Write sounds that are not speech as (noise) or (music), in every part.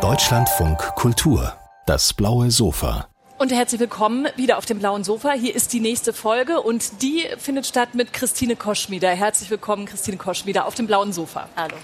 Deutschlandfunk Kultur, das blaue Sofa. Und herzlich willkommen wieder auf dem blauen Sofa. Hier ist die nächste Folge und die findet statt mit Christine Koschmieder. Herzlich willkommen, Christine Koschmieder, auf dem blauen Sofa. Hallo.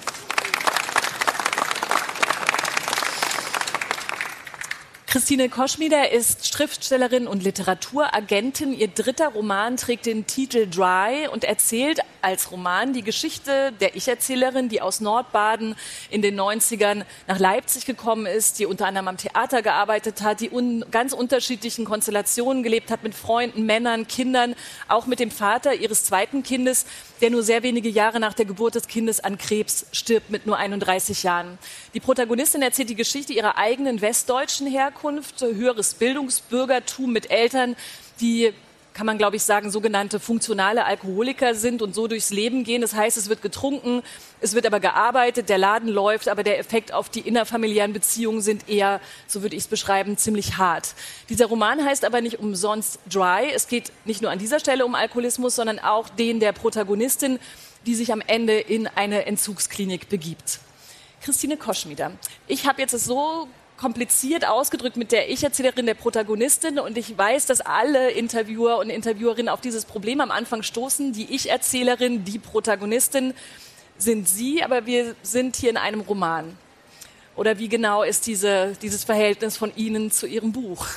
Christine Koschmieder ist Schriftstellerin und Literaturagentin. Ihr dritter Roman trägt den Titel Dry und erzählt als Roman die Geschichte der Ich-Erzählerin, die aus Nordbaden in den 90ern nach Leipzig gekommen ist, die unter anderem am Theater gearbeitet hat, die un ganz unterschiedlichen Konstellationen gelebt hat mit Freunden, Männern, Kindern, auch mit dem Vater ihres zweiten Kindes, der nur sehr wenige Jahre nach der Geburt des Kindes an Krebs stirbt mit nur 31 Jahren. Die Protagonistin erzählt die Geschichte ihrer eigenen westdeutschen Herkunft, höheres Bildungsbürgertum mit Eltern, die kann man, glaube ich, sagen, sogenannte funktionale Alkoholiker sind und so durchs Leben gehen. Das heißt, es wird getrunken, es wird aber gearbeitet, der Laden läuft, aber der Effekt auf die innerfamiliären Beziehungen sind eher, so würde ich es beschreiben, ziemlich hart. Dieser Roman heißt aber nicht umsonst Dry. Es geht nicht nur an dieser Stelle um Alkoholismus, sondern auch den der Protagonistin, die sich am Ende in eine Entzugsklinik begibt. Christine Koschmieder. Ich habe jetzt es so kompliziert ausgedrückt mit der Ich-Erzählerin, der Protagonistin. Und ich weiß, dass alle Interviewer und Interviewerinnen auf dieses Problem am Anfang stoßen. Die Ich-Erzählerin, die Protagonistin sind Sie, aber wir sind hier in einem Roman. Oder wie genau ist diese, dieses Verhältnis von Ihnen zu Ihrem Buch? (laughs)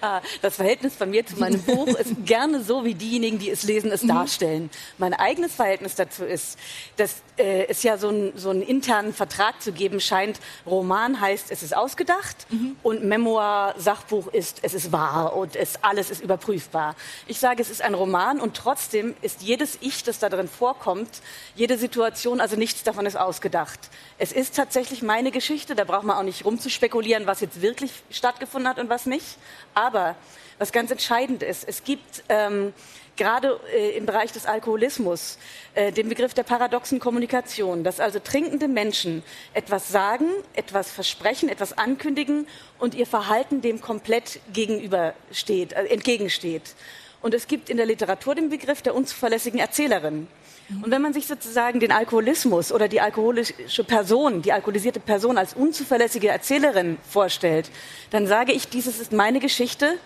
Ah, das Verhältnis von mir zu meinem Buch ist gerne so, wie diejenigen, die es lesen, es mhm. darstellen. Mein eigenes Verhältnis dazu ist, dass äh, es ja so, ein, so einen internen Vertrag zu geben scheint. Roman heißt, es ist ausgedacht mhm. und Memoir, Sachbuch ist, es ist wahr und es, alles ist überprüfbar. Ich sage, es ist ein Roman und trotzdem ist jedes Ich, das da drin vorkommt, jede Situation, also nichts davon ist ausgedacht. Es ist tatsächlich meine Geschichte, da braucht man auch nicht rumzuspekulieren, was jetzt wirklich stattgefunden hat und was nicht. Aber was ganz entscheidend ist, es gibt ähm, gerade äh, im Bereich des Alkoholismus äh, den Begriff der paradoxen Kommunikation, dass also trinkende Menschen etwas sagen, etwas versprechen, etwas ankündigen und ihr Verhalten dem komplett gegenübersteht, äh, entgegensteht. Und es gibt in der Literatur den Begriff der unzuverlässigen Erzählerin. Und wenn man sich sozusagen den Alkoholismus oder die alkoholische Person, die alkoholisierte Person als unzuverlässige Erzählerin vorstellt, dann sage ich, dieses ist meine Geschichte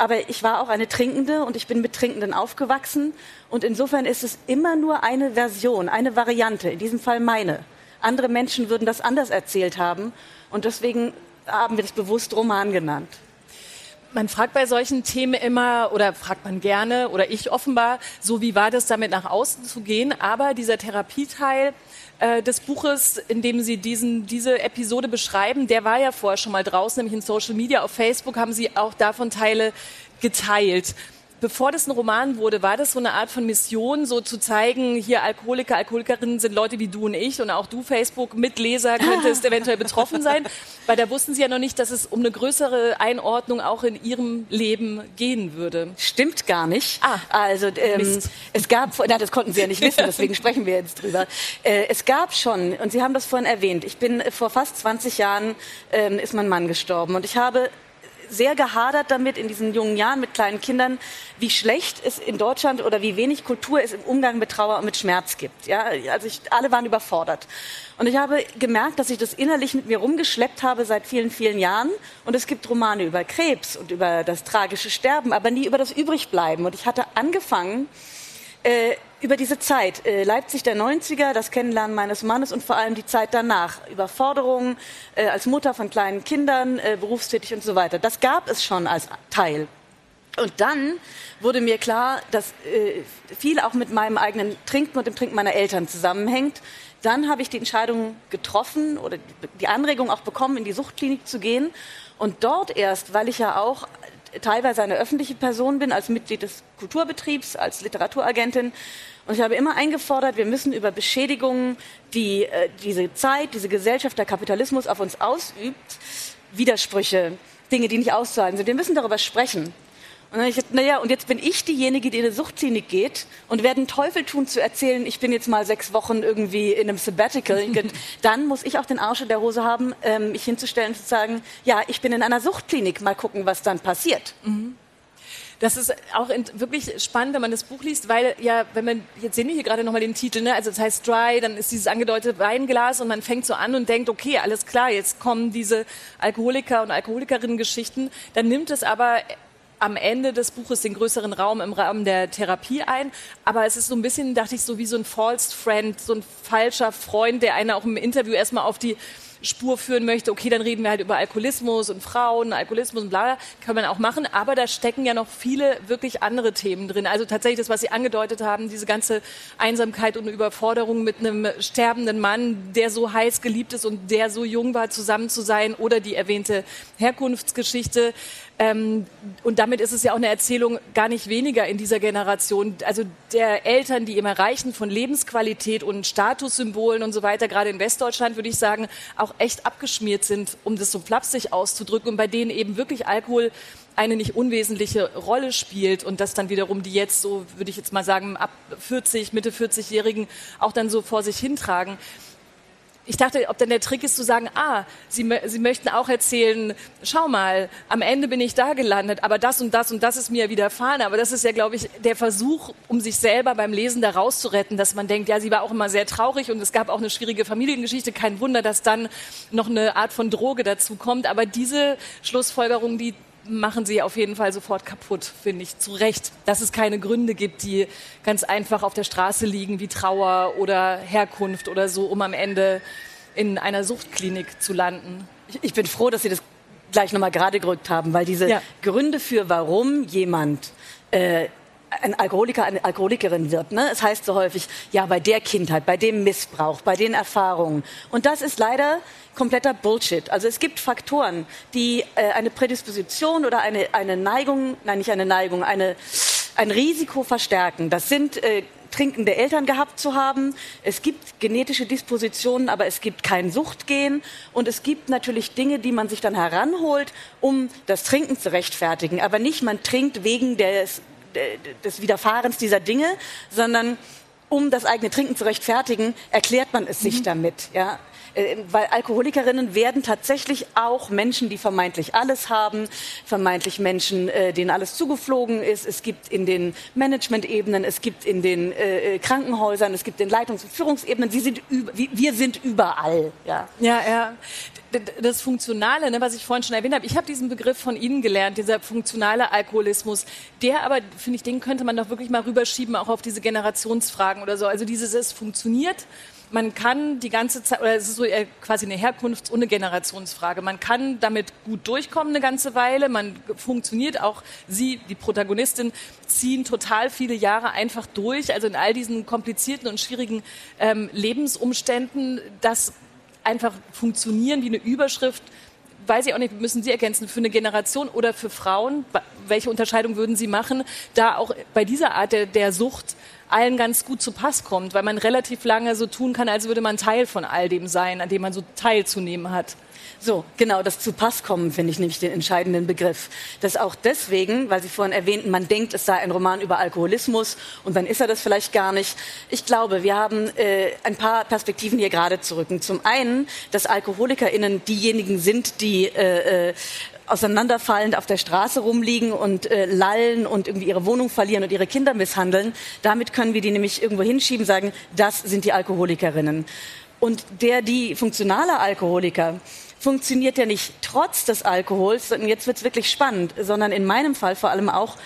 aber ich war auch eine Trinkende und ich bin mit Trinkenden aufgewachsen. Und insofern ist es immer nur eine Version, eine Variante, in diesem Fall meine. Andere Menschen würden das anders erzählt haben. Und deswegen haben wir das bewusst Roman genannt. Man fragt bei solchen Themen immer oder fragt man gerne oder ich offenbar, so wie war das damit nach außen zu gehen. Aber dieser Therapieteil äh, des Buches, in dem Sie diesen, diese Episode beschreiben, der war ja vorher schon mal draußen, nämlich in Social Media. Auf Facebook haben Sie auch davon Teile geteilt bevor das ein Roman wurde, war das so eine Art von Mission, so zu zeigen, hier Alkoholiker, Alkoholikerinnen sind Leute wie du und ich und auch du, Facebook-Mitleser, könntest (laughs) eventuell betroffen sein, weil da wussten sie ja noch nicht, dass es um eine größere Einordnung auch in ihrem Leben gehen würde. Stimmt gar nicht. Ah, also ähm, es gab, na, das konnten Sie ja nicht wissen, deswegen sprechen wir jetzt drüber. Äh, es gab schon, und Sie haben das vorhin erwähnt, ich bin vor fast 20 Jahren, ähm, ist mein Mann gestorben und ich habe sehr gehadert damit in diesen jungen Jahren mit kleinen Kindern, wie schlecht es in Deutschland oder wie wenig Kultur es im Umgang mit Trauer und mit Schmerz gibt. Ja, also ich, alle waren überfordert. Und ich habe gemerkt, dass ich das innerlich mit mir rumgeschleppt habe seit vielen, vielen Jahren. Und es gibt Romane über Krebs und über das tragische Sterben, aber nie über das Übrigbleiben. Und ich hatte angefangen, äh, über diese Zeit, äh, Leipzig der 90er, das Kennenlernen meines Mannes und vor allem die Zeit danach, Überforderungen äh, als Mutter von kleinen Kindern, äh, berufstätig und so weiter. Das gab es schon als Teil. Und dann wurde mir klar, dass äh, viel auch mit meinem eigenen Trinken und dem Trinken meiner Eltern zusammenhängt. Dann habe ich die Entscheidung getroffen oder die Anregung auch bekommen, in die Suchtklinik zu gehen. Und dort erst, weil ich ja auch teilweise eine öffentliche Person bin, als Mitglied des Kulturbetriebs, als Literaturagentin. Und ich habe immer eingefordert, wir müssen über Beschädigungen, die äh, diese Zeit, diese Gesellschaft, der Kapitalismus auf uns ausübt, Widersprüche, Dinge, die nicht auszuhalten sind, wir müssen darüber sprechen. Und dann ich gesagt, naja, und jetzt bin ich diejenige, die in eine Suchtklinik geht und werde einen Teufel tun zu erzählen, ich bin jetzt mal sechs Wochen irgendwie in einem Sabbatical. (laughs) dann muss ich auch den Arsch in der Hose haben, ähm, mich hinzustellen und zu sagen, ja, ich bin in einer Suchtklinik, mal gucken, was dann passiert. Mhm. Das ist auch wirklich spannend, wenn man das Buch liest, weil ja, wenn man, jetzt sehen wir hier gerade nochmal den Titel, ne? also es heißt Dry, dann ist dieses angedeutete Weinglas und man fängt so an und denkt, okay, alles klar, jetzt kommen diese Alkoholiker und Alkoholikerinnen-Geschichten. Dann nimmt es aber am Ende des Buches den größeren Raum im Rahmen der Therapie ein. Aber es ist so ein bisschen, dachte ich, so wie so ein False Friend, so ein falscher Freund, der einer auch im Interview erstmal auf die Spur führen möchte, okay, dann reden wir halt über Alkoholismus und Frauen, Alkoholismus und bla, kann man auch machen, aber da stecken ja noch viele wirklich andere Themen drin. Also tatsächlich das, was Sie angedeutet haben, diese ganze Einsamkeit und Überforderung mit einem sterbenden Mann, der so heiß geliebt ist und der so jung war, zusammen zu sein oder die erwähnte Herkunftsgeschichte. Ähm, und damit ist es ja auch eine Erzählung gar nicht weniger in dieser Generation. Also der Eltern, die im Erreichen von Lebensqualität und Statussymbolen und so weiter, gerade in Westdeutschland würde ich sagen, auch echt abgeschmiert sind, um das so flapsig auszudrücken und bei denen eben wirklich Alkohol eine nicht unwesentliche Rolle spielt und das dann wiederum die jetzt so, würde ich jetzt mal sagen, ab 40, Mitte 40-Jährigen auch dann so vor sich hintragen ich dachte, ob denn der Trick ist zu sagen, ah, Sie, Sie möchten auch erzählen, schau mal, am Ende bin ich da gelandet, aber das und das und das ist mir widerfahren. Aber das ist ja, glaube ich, der Versuch, um sich selber beim Lesen da rauszuretten, dass man denkt, ja, sie war auch immer sehr traurig und es gab auch eine schwierige Familiengeschichte. Kein Wunder, dass dann noch eine Art von Droge dazu kommt. Aber diese Schlussfolgerung, die machen sie auf jeden Fall sofort kaputt, finde ich, zu Recht. Dass es keine Gründe gibt, die ganz einfach auf der Straße liegen, wie Trauer oder Herkunft oder so, um am Ende in einer Suchtklinik zu landen. Ich, bin froh, dass Sie das gleich nochmal gerade gerückt haben, weil diese ja. Gründe für, warum jemand äh, ein Alkoholiker, eine Alkoholikerin wird. Ne? Es heißt so häufig, ja, bei der Kindheit, bei dem Missbrauch, bei den Erfahrungen. Und das ist leider kompletter Bullshit. Also es gibt Faktoren, die äh, eine Prädisposition oder eine, eine Neigung, nein, nicht eine Neigung, eine, ein Risiko verstärken. Das sind äh, trinkende Eltern gehabt zu haben. Es gibt genetische Dispositionen, aber es gibt kein Suchtgen. Und es gibt natürlich Dinge, die man sich dann heranholt, um das Trinken zu rechtfertigen. Aber nicht, man trinkt wegen des, des Widerfahrens dieser Dinge, sondern um das eigene Trinken zu rechtfertigen, erklärt man es sich mhm. damit. Ja? Äh, weil Alkoholikerinnen werden tatsächlich auch Menschen, die vermeintlich alles haben, vermeintlich Menschen, äh, denen alles zugeflogen ist. Es gibt in den Management-Ebenen, es gibt in den äh, Krankenhäusern, es gibt in Leitungs- und Führungsebenen. Sie sind wir sind überall. Ja, ja. ja. Das Funktionale, ne, was ich vorhin schon erwähnt habe, ich habe diesen Begriff von Ihnen gelernt, dieser funktionale Alkoholismus. Der aber, finde ich, den könnte man doch wirklich mal rüberschieben, auch auf diese Generationsfragen oder so. Also dieses, es funktioniert man kann die ganze Zeit, oder es ist so quasi eine Herkunfts- und eine Generationsfrage. Man kann damit gut durchkommen eine ganze Weile. Man funktioniert auch, Sie, die Protagonistin, ziehen total viele Jahre einfach durch. Also in all diesen komplizierten und schwierigen ähm, Lebensumständen, das einfach funktionieren wie eine Überschrift weiß ich auch nicht, müssen Sie ergänzen, für eine Generation oder für Frauen, welche Unterscheidung würden Sie machen, da auch bei dieser Art der, der Sucht allen ganz gut zu Pass kommt, weil man relativ lange so tun kann, als würde man Teil von all dem sein, an dem man so teilzunehmen hat. So, genau, das zu Pass kommen finde ich nämlich den entscheidenden Begriff. Das auch deswegen, weil Sie vorhin erwähnten, man denkt, es sei ein Roman über Alkoholismus und dann ist er das vielleicht gar nicht. Ich glaube, wir haben äh, ein paar Perspektiven hier gerade zu rücken. Zum einen, dass AlkoholikerInnen diejenigen sind, die äh, äh, auseinanderfallend auf der Straße rumliegen und äh, lallen und irgendwie ihre Wohnung verlieren und ihre Kinder misshandeln. Damit können wir die nämlich irgendwo hinschieben, sagen, das sind die Alkoholikerinnen. Und der, die funktionale Alkoholiker, funktioniert ja nicht trotz des Alkohols, und jetzt wird's wirklich spannend, sondern in meinem Fall vor allem auch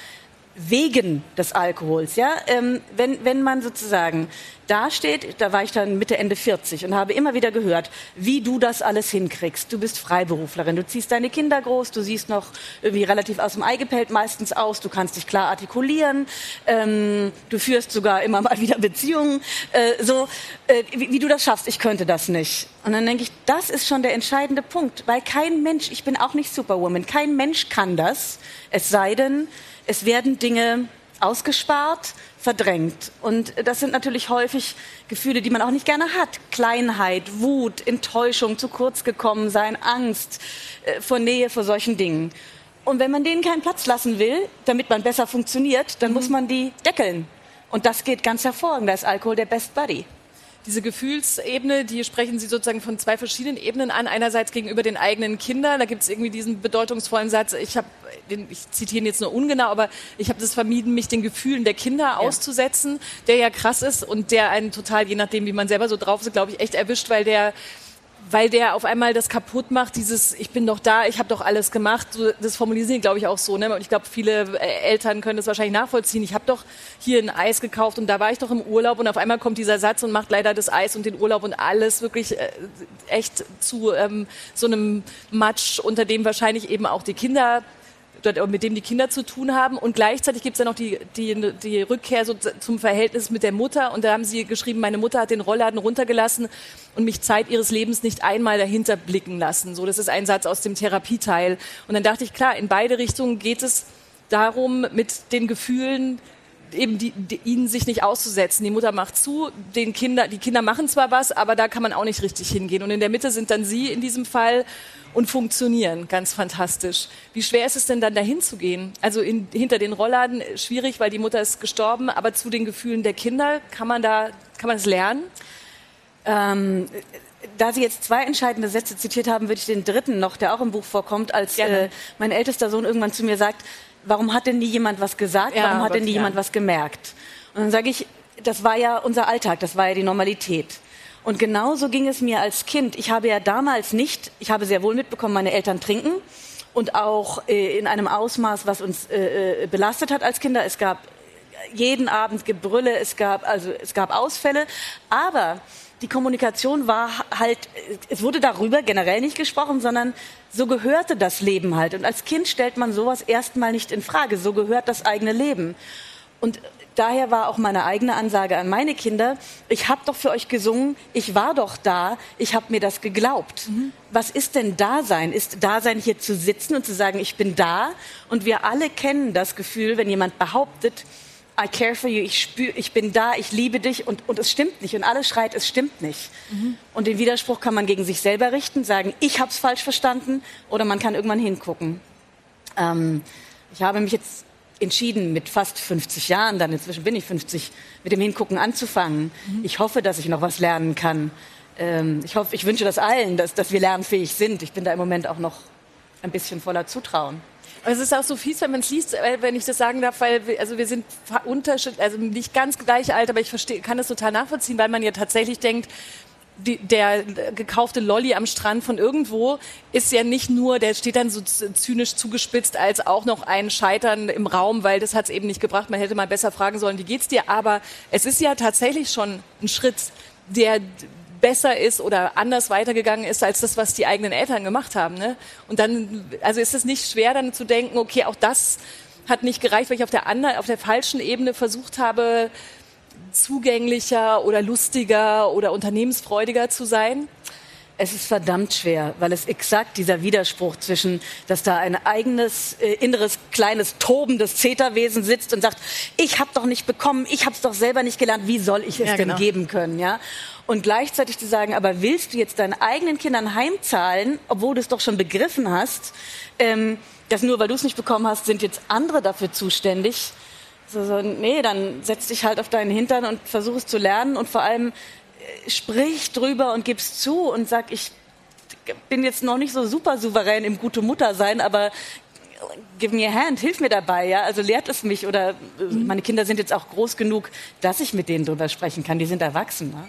wegen des Alkohols. Ja? Ähm, wenn, wenn man sozusagen da steht, da war ich dann Mitte, Ende 40 und habe immer wieder gehört, wie du das alles hinkriegst. Du bist Freiberuflerin, du ziehst deine Kinder groß, du siehst noch irgendwie relativ aus dem Ei gepellt meistens aus, du kannst dich klar artikulieren, ähm, du führst sogar immer mal wieder Beziehungen. Äh, so, äh, wie, wie du das schaffst, ich könnte das nicht. Und dann denke ich, das ist schon der entscheidende Punkt, weil kein Mensch, ich bin auch nicht Superwoman, kein Mensch kann das, es sei denn, es werden Dinge ausgespart, verdrängt. Und das sind natürlich häufig Gefühle, die man auch nicht gerne hat. Kleinheit, Wut, Enttäuschung, zu kurz gekommen sein, Angst äh, vor Nähe, vor solchen Dingen. Und wenn man denen keinen Platz lassen will, damit man besser funktioniert, dann mhm. muss man die deckeln. Und das geht ganz hervorragend. Da ist Alkohol der Best Buddy. Diese Gefühlsebene, die sprechen Sie sozusagen von zwei verschiedenen Ebenen an. Einerseits gegenüber den eigenen Kindern, da gibt es irgendwie diesen bedeutungsvollen Satz, ich habe, ich zitiere ihn jetzt nur ungenau, aber ich habe das vermieden, mich den Gefühlen der Kinder ja. auszusetzen, der ja krass ist und der einen total, je nachdem, wie man selber so drauf ist, glaube ich, echt erwischt, weil der weil der auf einmal das kaputt macht, dieses ich bin doch da, ich habe doch alles gemacht. Das formulieren sie, glaube ich, auch so. Ne? Und ich glaube, viele äh, Eltern können das wahrscheinlich nachvollziehen. Ich habe doch hier ein Eis gekauft und da war ich doch im Urlaub und auf einmal kommt dieser Satz und macht leider das Eis und den Urlaub und alles wirklich äh, echt zu ähm, so einem Matsch, unter dem wahrscheinlich eben auch die Kinder mit dem die Kinder zu tun haben. Und gleichzeitig gibt es dann noch die, die, die Rückkehr so zum Verhältnis mit der Mutter. Und da haben sie geschrieben, meine Mutter hat den Rollladen runtergelassen und mich Zeit ihres Lebens nicht einmal dahinter blicken lassen. So, das ist ein Satz aus dem Therapieteil. Und dann dachte ich, klar, in beide Richtungen geht es darum, mit den Gefühlen eben die, die, ihnen sich nicht auszusetzen. Die Mutter macht zu, den Kinder, die Kinder machen zwar was, aber da kann man auch nicht richtig hingehen. Und in der Mitte sind dann sie in diesem Fall und funktionieren. Ganz fantastisch. Wie schwer ist es denn dann dahin zu gehen? Also in, hinter den Rollladen schwierig, weil die Mutter ist gestorben, aber zu den Gefühlen der Kinder kann man da, kann man es lernen? Ähm, da Sie jetzt zwei entscheidende Sätze zitiert haben, würde ich den dritten noch, der auch im Buch vorkommt, als äh, mein ältester Sohn irgendwann zu mir sagt, warum hat denn nie jemand was gesagt? Ja, warum hat denn nie ja. jemand was gemerkt? Und dann sage ich, das war ja unser Alltag, das war ja die Normalität. Und genauso ging es mir als Kind. Ich habe ja damals nicht, ich habe sehr wohl mitbekommen, meine Eltern trinken und auch äh, in einem Ausmaß, was uns äh, äh, belastet hat als Kinder. Es gab jeden Abend Gebrülle, es gab also es gab Ausfälle, aber die Kommunikation war halt, es wurde darüber generell nicht gesprochen, sondern so gehörte das Leben halt. Und als Kind stellt man sowas erstmal nicht in Frage. So gehört das eigene Leben. Und daher war auch meine eigene Ansage an meine Kinder, ich habe doch für euch gesungen, ich war doch da, ich habe mir das geglaubt. Mhm. Was ist denn Dasein? Ist Dasein hier zu sitzen und zu sagen, ich bin da? Und wir alle kennen das Gefühl, wenn jemand behauptet, I care for you, ich spür, ich bin da, ich liebe dich und, und es stimmt nicht. Und alles schreit, es stimmt nicht. Mhm. Und den Widerspruch kann man gegen sich selber richten, sagen, ich habe es falsch verstanden oder man kann irgendwann hingucken. Ähm, ich habe mich jetzt entschieden, mit fast 50 Jahren, dann inzwischen bin ich 50, mit dem Hingucken anzufangen. Mhm. Ich hoffe, dass ich noch was lernen kann. Ähm, ich hoffe, ich wünsche das allen, dass, dass wir lernfähig sind. Ich bin da im Moment auch noch ein bisschen voller Zutrauen. Es ist auch so fies, wenn man es liest, äh, wenn ich das sagen darf, weil wir, also wir sind unterschiedlich, also nicht ganz gleich alt, aber ich verstehe, kann das total nachvollziehen, weil man ja tatsächlich denkt, die, der gekaufte Lolly am Strand von irgendwo ist ja nicht nur, der steht dann so zynisch zugespitzt als auch noch ein Scheitern im Raum, weil das hat es eben nicht gebracht. Man hätte mal besser fragen sollen, wie geht's dir? Aber es ist ja tatsächlich schon ein Schritt, der besser ist oder anders weitergegangen ist als das, was die eigenen Eltern gemacht haben. Ne? Und dann, also ist es nicht schwer, dann zu denken, okay, auch das hat nicht gereicht, weil ich auf der anderen, auf der falschen Ebene versucht habe, zugänglicher oder lustiger oder unternehmensfreudiger zu sein? Es ist verdammt schwer, weil es exakt dieser Widerspruch zwischen, dass da ein eigenes äh, inneres kleines tobendes Zeterwesen sitzt und sagt, ich habe doch nicht bekommen, ich habe es doch selber nicht gelernt, wie soll ich es ja, denn genau. geben können, ja? Und gleichzeitig zu sagen, aber willst du jetzt deinen eigenen Kindern heimzahlen, obwohl du es doch schon begriffen hast, ähm, dass nur weil du es nicht bekommen hast, sind jetzt andere dafür zuständig? So, so, nee, dann setz dich halt auf deinen Hintern und versuch es zu lernen und vor allem sprich drüber und gib's zu und sag, ich bin jetzt noch nicht so super souverän im gute Mutter sein, aber give me a hand, hilf mir dabei, ja, also lehrt es mich oder mhm. meine Kinder sind jetzt auch groß genug, dass ich mit denen drüber sprechen kann, die sind erwachsen. Ne?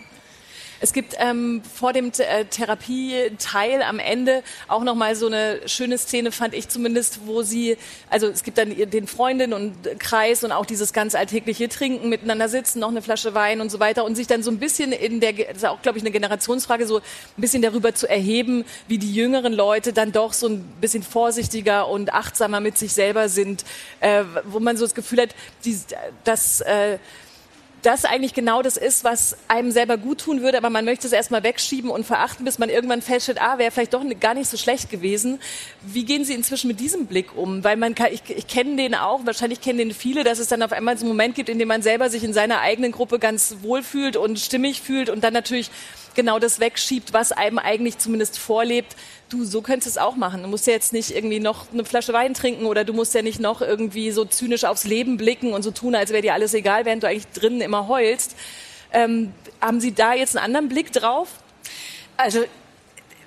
Es gibt ähm, vor dem äh, Therapieteil am Ende auch noch mal so eine schöne Szene, fand ich zumindest, wo sie, also es gibt dann den Freundinnen und Kreis und auch dieses ganz alltägliche Trinken, miteinander sitzen, noch eine Flasche Wein und so weiter und sich dann so ein bisschen in der, das ist auch, glaube ich, eine Generationsfrage, so ein bisschen darüber zu erheben, wie die jüngeren Leute dann doch so ein bisschen vorsichtiger und achtsamer mit sich selber sind, äh, wo man so das Gefühl hat, die, dass äh, das eigentlich genau das ist, was einem selber gut tun würde, aber man möchte es erstmal wegschieben und verachten, bis man irgendwann feststellt, ah, wäre vielleicht doch gar nicht so schlecht gewesen. Wie gehen Sie inzwischen mit diesem Blick um? Weil man kann, ich, ich kenne den auch, wahrscheinlich kennen den viele, dass es dann auf einmal so einen Moment gibt, in dem man selber sich in seiner eigenen Gruppe ganz wohl fühlt und stimmig fühlt und dann natürlich genau das wegschiebt, was einem eigentlich zumindest vorlebt. Du, so könntest du es auch machen. Du musst ja jetzt nicht irgendwie noch eine Flasche Wein trinken oder du musst ja nicht noch irgendwie so zynisch aufs Leben blicken und so tun, als wäre dir alles egal, während du eigentlich drinnen immer heulst. Ähm, haben Sie da jetzt einen anderen Blick drauf? Also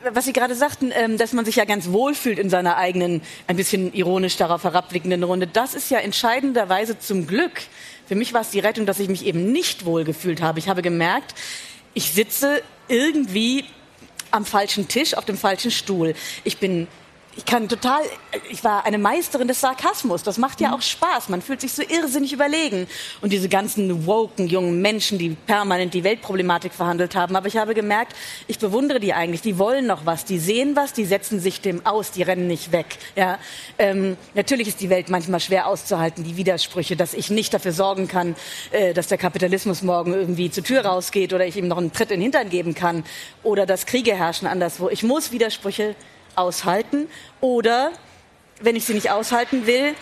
was Sie gerade sagten, ähm, dass man sich ja ganz wohl fühlt in seiner eigenen, ein bisschen ironisch darauf herabblickenden Runde, das ist ja entscheidenderweise zum Glück. Für mich war es die Rettung, dass ich mich eben nicht wohl gefühlt habe. Ich habe gemerkt, ich sitze irgendwie am falschen Tisch, auf dem falschen Stuhl. Ich bin ich kann total, ich war eine Meisterin des Sarkasmus. Das macht ja mhm. auch Spaß. Man fühlt sich so irrsinnig überlegen. Und diese ganzen woken jungen Menschen, die permanent die Weltproblematik verhandelt haben. Aber ich habe gemerkt, ich bewundere die eigentlich. Die wollen noch was. Die sehen was. Die setzen sich dem aus. Die rennen nicht weg. Ja, ähm, natürlich ist die Welt manchmal schwer auszuhalten. Die Widersprüche, dass ich nicht dafür sorgen kann, äh, dass der Kapitalismus morgen irgendwie zur Tür rausgeht oder ich ihm noch einen Tritt in den Hintern geben kann oder dass Kriege herrschen anderswo. Ich muss Widersprüche aushalten oder wenn ich sie nicht aushalten will,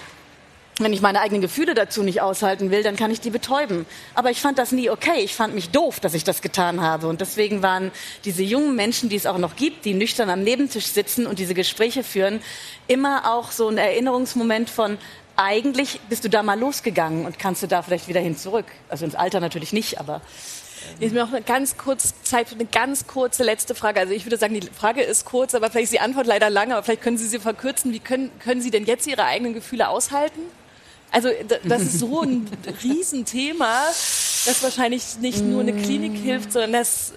wenn ich meine eigenen Gefühle dazu nicht aushalten will, dann kann ich die betäuben. Aber ich fand das nie okay. Ich fand mich doof, dass ich das getan habe. Und deswegen waren diese jungen Menschen, die es auch noch gibt, die nüchtern am Nebentisch sitzen und diese Gespräche führen, immer auch so ein Erinnerungsmoment von, eigentlich bist du da mal losgegangen und kannst du da vielleicht wieder hin zurück. Also ins Alter natürlich nicht, aber ist mir noch eine ganz kurze Zeit für eine ganz kurze letzte Frage. Also ich würde sagen, die Frage ist kurz, aber vielleicht ist die Antwort leider lang, aber vielleicht können Sie sie verkürzen. Wie können, können Sie denn jetzt Ihre eigenen Gefühle aushalten? Also das ist so ein (laughs) Riesenthema, das wahrscheinlich nicht nur eine Klinik hilft, sondern das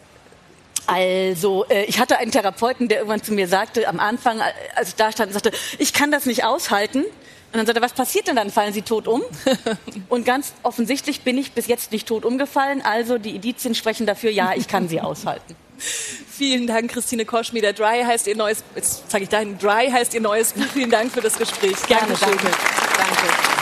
also, äh, ich hatte einen Therapeuten, der irgendwann zu mir sagte, am Anfang, als ich da stand, sagte, ich kann das nicht aushalten. Und dann sagt er, was passiert denn dann? Fallen Sie tot um? (laughs) Und ganz offensichtlich bin ich bis jetzt nicht tot umgefallen. Also die Indizien sprechen dafür, ja, ich kann sie (laughs) aushalten. Vielen Dank, Christine Koschmieder. Dry heißt ihr neues, jetzt sage ich dahin, Dry heißt ihr neues Buch. Vielen Dank für das Gespräch. Gerne, danke. danke.